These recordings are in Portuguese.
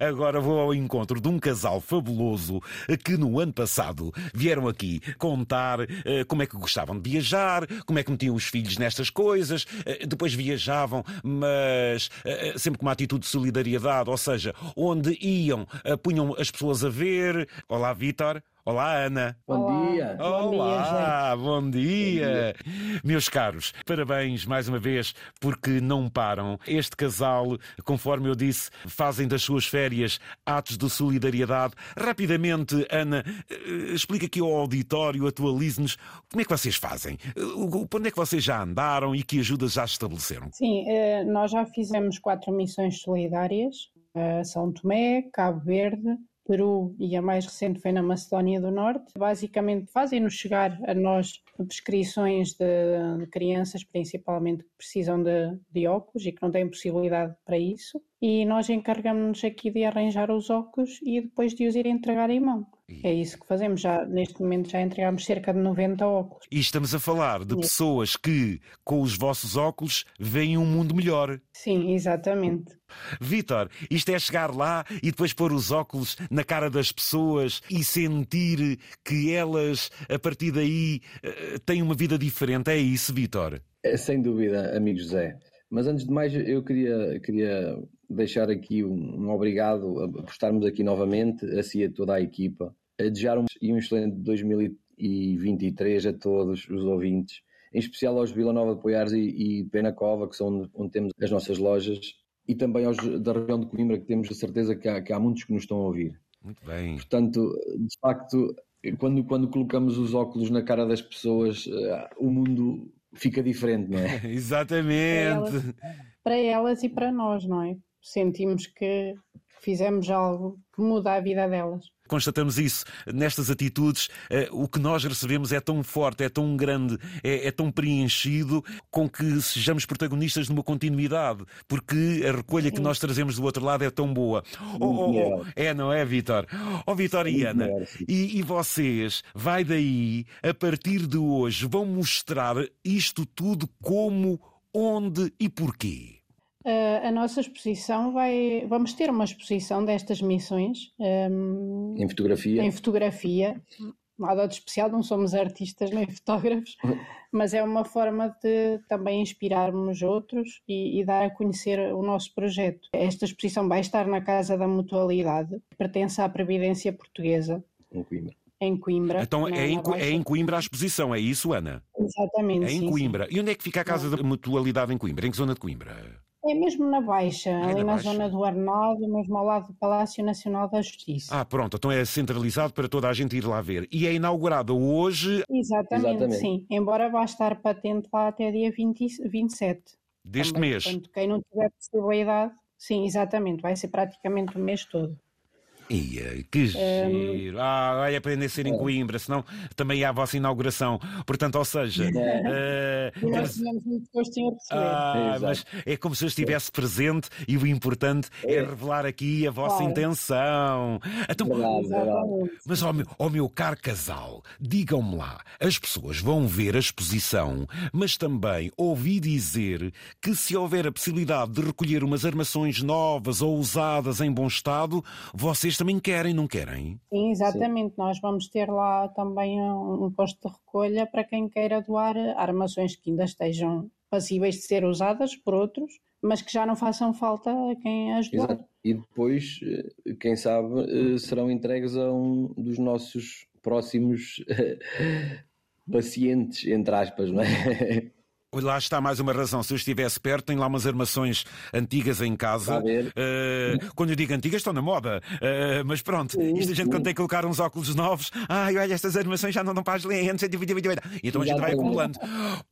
Agora vou ao encontro de um casal fabuloso que no ano passado vieram aqui contar uh, como é que gostavam de viajar, como é que metiam os filhos nestas coisas, uh, depois viajavam, mas uh, sempre com uma atitude de solidariedade, ou seja, onde iam, punham as pessoas a ver. Olá, Vítor. Olá, Ana. Bom Olá. dia. Olá, bom dia. bom dia. Meus caros, parabéns mais uma vez porque não param. Este casal, conforme eu disse, fazem das suas férias atos de solidariedade. Rapidamente, Ana, eh, explica aqui ao auditório, atualize-nos como é que vocês fazem. Onde é que vocês já andaram e que ajudas já estabeleceram? Sim, eh, nós já fizemos quatro missões solidárias. Eh, São Tomé, Cabo Verde, Peru e a mais recente foi na Macedónia do Norte. Basicamente fazem-nos chegar a nós prescrições de, de crianças, principalmente que precisam de, de óculos e que não têm possibilidade para isso. E nós encargamos-nos aqui de arranjar os óculos e depois de os ir entregar em mão. É isso que fazemos. Já, neste momento já entregamos cerca de 90 óculos. E estamos a falar de pessoas que, com os vossos óculos, veem um mundo melhor. Sim, exatamente. Vítor, isto é chegar lá e depois pôr os óculos na cara das pessoas e sentir que elas, a partir daí, eh, têm uma vida diferente. É isso, Vítor? É, sem dúvida, amigo José. Mas antes de mais, eu queria, queria deixar aqui um, um obrigado por estarmos aqui novamente, a si e a toda a equipa, a desejar um, um excelente 2023 a todos os ouvintes, em especial aos Vila Nova de Poiares e, e Penacova, que são onde, onde, temos as nossas lojas, e também aos da região de Coimbra, que temos a certeza que há, que há muitos que nos estão a ouvir. Muito bem. Portanto, de facto, quando, quando colocamos os óculos na cara das pessoas, uh, o mundo fica diferente, não é? Exatamente. Para elas, para elas, e para nós, não é? Sentimos que fizemos algo que muda a vida delas. Constatamos isso nestas atitudes. o que nós recebemos é tão forte, é tão grande, é, é, tão preenchido com que sejamos protagonistas numa continuidade, porque a recolha Sim. que nós trazemos do outro lado é tão boa. Oh, oh, oh, é, não é, Vitor? Oh, Vitor e Ana, e, e vocês, vai daí, a partir de hoje, vão mostrar isto tudo como, onde e porquê? Uh, a nossa exposição vai. Vamos ter uma exposição destas missões. Um, em fotografia. Em fotografia. Nada de especial, não somos artistas nem fotógrafos, mas é uma forma de também inspirarmos outros e, e, dar a conhecer o nosso projeto. Esta exposição vai estar na Casa da Mutualidade, pertence à Previdência Portuguesa. Em Coimbra. Em Coimbra. Então é em, é em, Coimbra a exposição, é isso, Ana? Exatamente. É em sim, Coimbra. Sim. E onde é que fica a Casa da Mutualidade em Coimbra? Em que zona de Coimbra? É mesmo na Baixa, é ali na, na zona do Arnaldo, mesmo ao lado do Palácio Nacional da Justiça. Ah, pronto, então é centralizado para toda a gente ir lá ver. E é inaugurado hoje. Exatamente, Exatamente. sim. Embora vá estar patente lá até dia 20, 27. Deste Também, mês. Portanto, quem não tiver possibilidade, sim, exatamente, vai ser praticamente o mês todo. Ia, que giro! Um... Ah, olha, aprender a ser em Coimbra, senão também há a vossa inauguração. Portanto, ou seja. É. Uh, nós tínhamos muito gosto em. Ah, mas é como se eu estivesse presente e o importante é, é revelar aqui a vossa claro. intenção. Então, verdade. Mas, ó meu, ó meu caro casal, digam-me lá, as pessoas vão ver a exposição, mas também ouvi dizer que se houver a possibilidade de recolher umas armações novas ou usadas em bom estado, vocês vocês também querem, não querem? Sim, exatamente. Sim. Nós vamos ter lá também um, um posto de recolha para quem queira doar armações que ainda estejam passíveis de ser usadas por outros, mas que já não façam falta a quem as doar. Exato. E depois, eh, quem sabe, eh, serão entregues a um dos nossos próximos pacientes, entre aspas, não é? Lá está mais uma razão. Se eu estivesse perto, tenho lá umas armações antigas em casa. Uh, quando eu digo antigas, estão na moda. Uh, mas pronto, isto a gente quando tem que colocar uns óculos novos, ai, olha, estas armações já não dão para as lentes. Então a gente vai acumulando.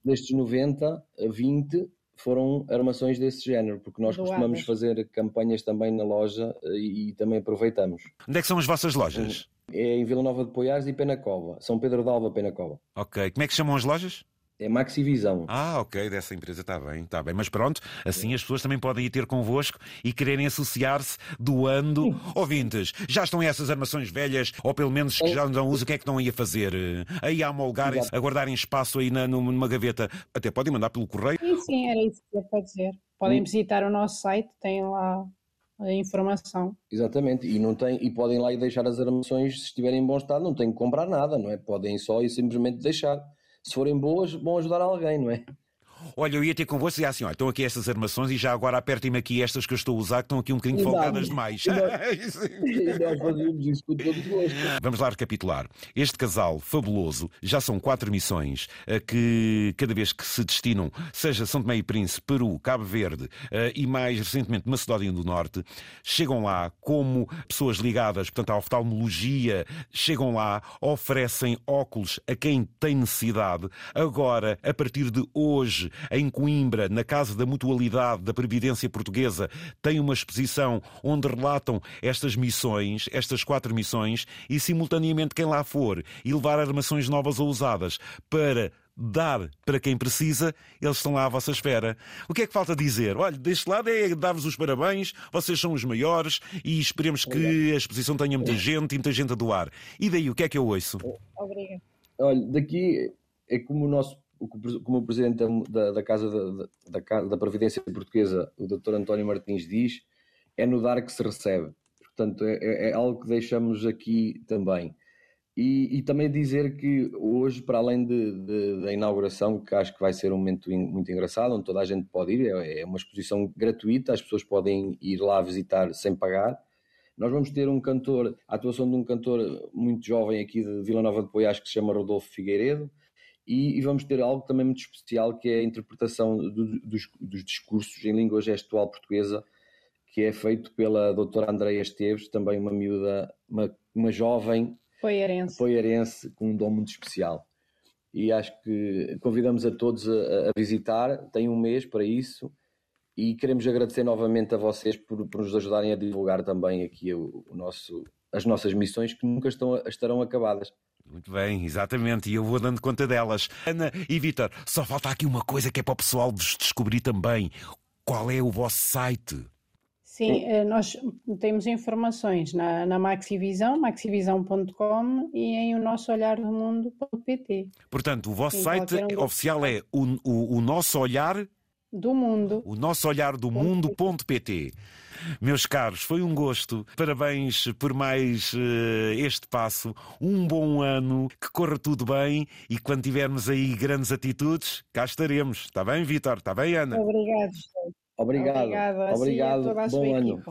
Destes 90 a 20 foram armações desse género, porque nós Doadas. costumamos fazer campanhas também na loja eh, e, e, também aproveitamos. Onde é que são as vossas lojas? É em Vila Nova de Poiares e Penacova. São Pedro de Alva, Penacova. Ok. Como é que chamam as lojas? É Maxivisão. Ah, ok, dessa empresa está bem, está bem. Mas pronto, assim as pessoas também podem ir ter convosco e quererem associar-se doando ouvintes. Já estão essas armações velhas, ou pelo menos que já não usam, o que é que estão aí a fazer? Aí a amolgarem a guardarem espaço aí na, numa gaveta. Até podem mandar pelo correio. Sim, sim, era isso que eu ia dizer. Podem visitar o nosso site, tem lá a informação. Exatamente, e, não tem, e podem lá ir deixar as armações se estiverem em bom estado, não têm que comprar nada, não é? Podem só e simplesmente deixar. Se forem boas, vão ajudar alguém, não é? Olha, eu ia ter convosco e assim, olha, estão aqui estas armações e já agora apertem-me aqui estas que eu estou a usar, que estão aqui um bocadinho folgadas demais. E nós fazíamos isso com todo gosto. Vamos lá recapitular. Este casal fabuloso, já são quatro missões eh, que cada vez que se destinam, seja São Tomé e Príncipe, Peru, Cabo Verde eh, e mais recentemente Macedónia do Norte, chegam lá como pessoas ligadas, portanto, à oftalmologia, chegam lá, oferecem óculos a quem tem necessidade. Agora, a partir de hoje, em Coimbra, na Casa da Mutualidade da Previdência Portuguesa, tem uma exposição onde relatam estas missões, estas quatro missões, e simultaneamente quem lá for e levar armações novas ou usadas para dar para quem precisa, eles estão lá à vossa espera. O que é que falta dizer? Olha, deste lado é dar-vos os parabéns, vocês são os maiores e esperemos que a exposição tenha muita gente e muita gente a doar. E daí, o que é que eu ouço? Obrigada. Olha, daqui é como o nosso como o presidente da, da Casa da, da, da, Previdência Portuguesa, o Dr. António Martins, diz, é no dar que se recebe. Portanto, é, é, é algo que deixamos aqui também. E, e, também dizer que hoje, para além de, de, da inauguração, que acho que vai ser um momento muito engraçado, onde toda a gente pode ir, é, é uma exposição gratuita, as pessoas podem ir lá visitar sem pagar. Nós vamos ter um cantor, a atuação de um cantor muito jovem aqui de Vila Nova de Poiás, que se chama Rodolfo Figueiredo, e, e vamos ter algo também muito especial, que é a interpretação do, dos, dos discursos em língua gestual portuguesa, que é feito pela doutora Andreia Esteves, também uma miúda, uma, uma jovem Poiarense. Poiarense com um dom muito especial. E acho que convidamos a todos a, a, visitar, tem um mês para isso, e queremos agradecer novamente a vocês por, por nos ajudarem a divulgar também aqui o, o nosso, as nossas missões que nunca estão, estarão acabadas. Muito bem, exatamente, e eu vou dando conta delas. Ana e Vitor, só falta aqui uma coisa que é para o pessoal vos descobrir também. Qual é o vosso site? Sim, eh, nós temos informações na, na Maxivisão, maxivisão.com e em o nosso olhar do mundo.pt. Portanto, o vosso site oficial é o, o, o nosso olhar do mundo. O nosso olhar do mundo.pt. Meus caros, foi um gosto. Parabéns por mais uh, este passo. Um bom ano, que corra tudo bem e quando tivermos aí grandes atitudes, cá estaremos. Está bem, Vitor? Está bem, Ana? Obrigado. Obrigado. Obrigado. Obrigado. Bom ano.